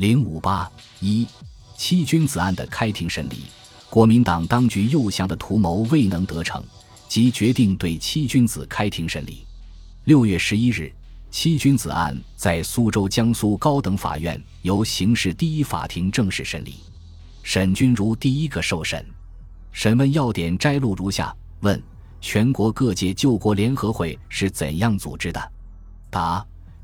零五八一七君子案的开庭审理，国民党当局诱降的图谋未能得逞，即决定对七君子开庭审理。六月十一日，七君子案在苏州江苏高等法院由刑事第一法庭正式审理，沈钧儒第一个受审。审问要点摘录如下：问：全国各界救国联合会是怎样组织的？答：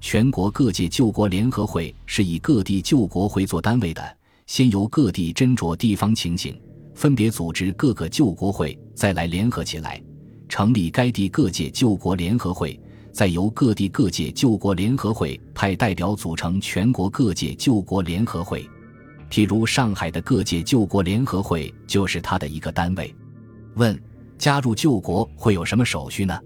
全国各界救国联合会是以各地救国会做单位的，先由各地斟酌地方情形，分别组织各个救国会，再来联合起来，成立该地各界救国联合会，再由各地各界救国联合会派代表组成全国各界救国联合会。譬如上海的各界救国联合会就是他的一个单位。问：加入救国会有什么手续呢？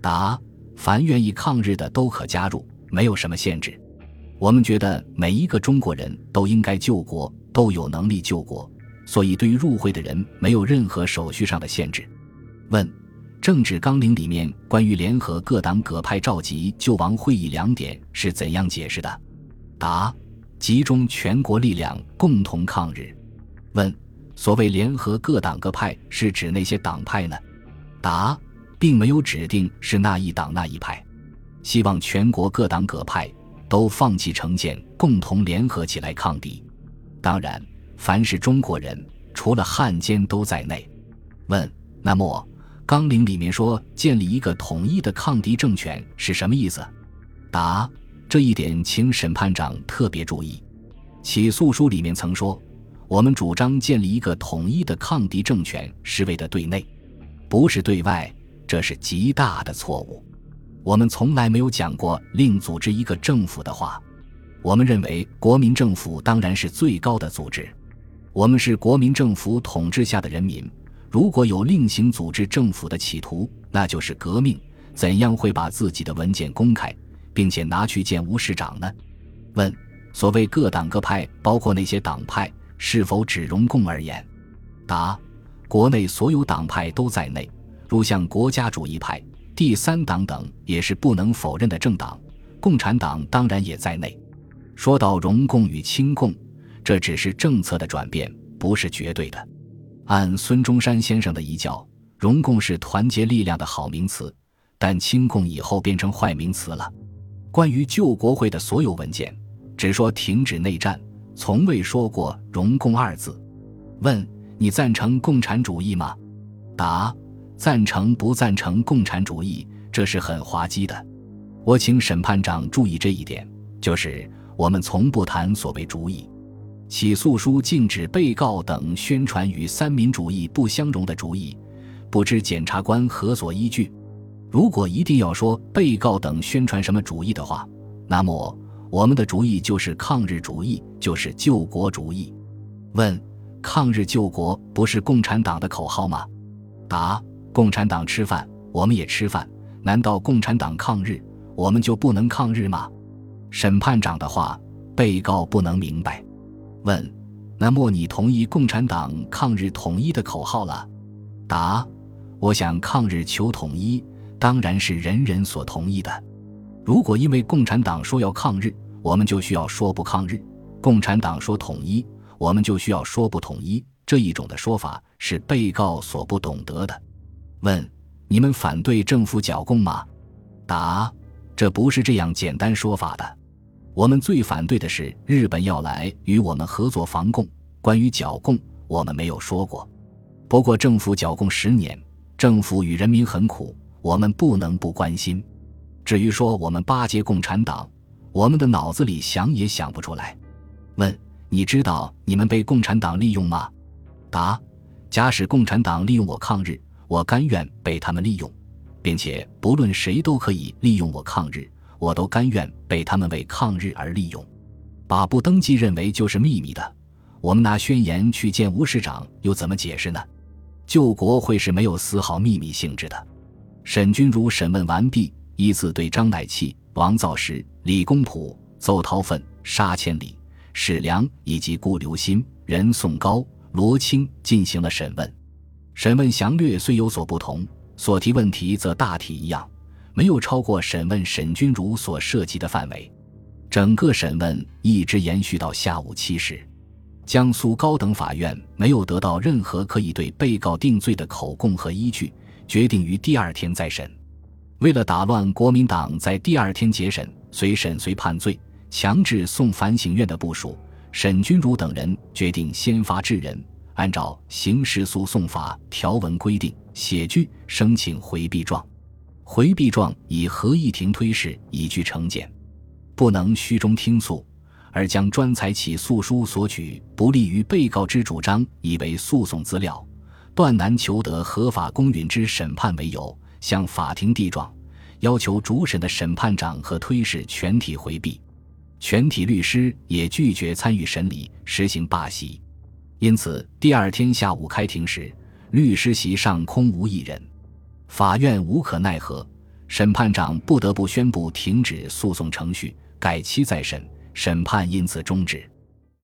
答：凡愿意抗日的都可加入，没有什么限制。我们觉得每一个中国人都应该救国，都有能力救国，所以对于入会的人没有任何手续上的限制。问：政治纲领里面关于联合各党各派召集救亡会议两点是怎样解释的？答：集中全国力量共同抗日。问：所谓联合各党各派是指那些党派呢？答。并没有指定是那一党那一派，希望全国各党各派都放弃成见，共同联合起来抗敌。当然，凡是中国人，除了汉奸都在内。问：那么纲领里面说建立一个统一的抗敌政权是什么意思？答：这一点请审判长特别注意。起诉书里面曾说，我们主张建立一个统一的抗敌政权是为了对内，不是对外。这是极大的错误，我们从来没有讲过另组织一个政府的话。我们认为国民政府当然是最高的组织，我们是国民政府统治下的人民。如果有另行组织政府的企图，那就是革命。怎样会把自己的文件公开，并且拿去见吴市长呢？问：所谓各党各派，包括那些党派，是否只容共而言？答：国内所有党派都在内。如像国家主义派、第三党等，也是不能否认的政党。共产党当然也在内。说到容共与亲共，这只是政策的转变，不是绝对的。按孙中山先生的遗教，容共是团结力量的好名词，但亲共以后变成坏名词了。关于救国会的所有文件，只说停止内战，从未说过容共二字。问你赞成共产主义吗？答。赞成不赞成共产主义，这是很滑稽的。我请审判长注意这一点，就是我们从不谈所谓主义。起诉书禁止被告等宣传与三民主义不相容的主义，不知检察官何所依据？如果一定要说被告等宣传什么主义的话，那么我们的主义就是抗日主义，就是救国主义。问：抗日救国不是共产党的口号吗？答。共产党吃饭，我们也吃饭。难道共产党抗日，我们就不能抗日吗？审判长的话，被告不能明白。问：那么你同意共产党抗日统一的口号了？答：我想抗日求统一，当然是人人所同意的。如果因为共产党说要抗日，我们就需要说不抗日；共产党说统一，我们就需要说不统一。这一种的说法是被告所不懂得的。问：你们反对政府剿共吗？答：这不是这样简单说法的。我们最反对的是日本要来与我们合作防共。关于剿共，我们没有说过。不过政府剿共十年，政府与人民很苦，我们不能不关心。至于说我们巴结共产党，我们的脑子里想也想不出来。问：你知道你们被共产党利用吗？答：假使共产党利用我抗日。我甘愿被他们利用，并且不论谁都可以利用我抗日，我都甘愿被他们为抗日而利用。把不登记认为就是秘密的，我们拿宣言去见吴市长，又怎么解释呢？救国会是没有丝毫秘密性质的。沈钧儒审问完毕，依次对张乃器、王造时、李公朴、邹韬奋、沙千里、史良以及顾留心、任颂高、罗清进行了审问。审问详略虽有所不同，所提问题则大体一样，没有超过审问沈钧儒所涉及的范围。整个审问一直延续到下午七时。江苏高等法院没有得到任何可以对被告定罪的口供和依据，决定于第二天再审。为了打乱国民党在第二天结审、随审随判罪、强制送反省院的部署，沈钧儒等人决定先发制人，按照刑事诉讼法条文规定，写具申请回避状。回避状以合议庭推事以据成见，不能虚中听诉。而将专采起诉书所举不利于被告之主张以为诉讼资料，断难求得合法公允之审判为由，向法庭递状，要求主审的审判长和推事全体回避。全体律师也拒绝参与审理，实行罢席。因此，第二天下午开庭时，律师席上空无一人。法院无可奈何，审判长不得不宣布停止诉讼程序，改期再审。审判因此终止。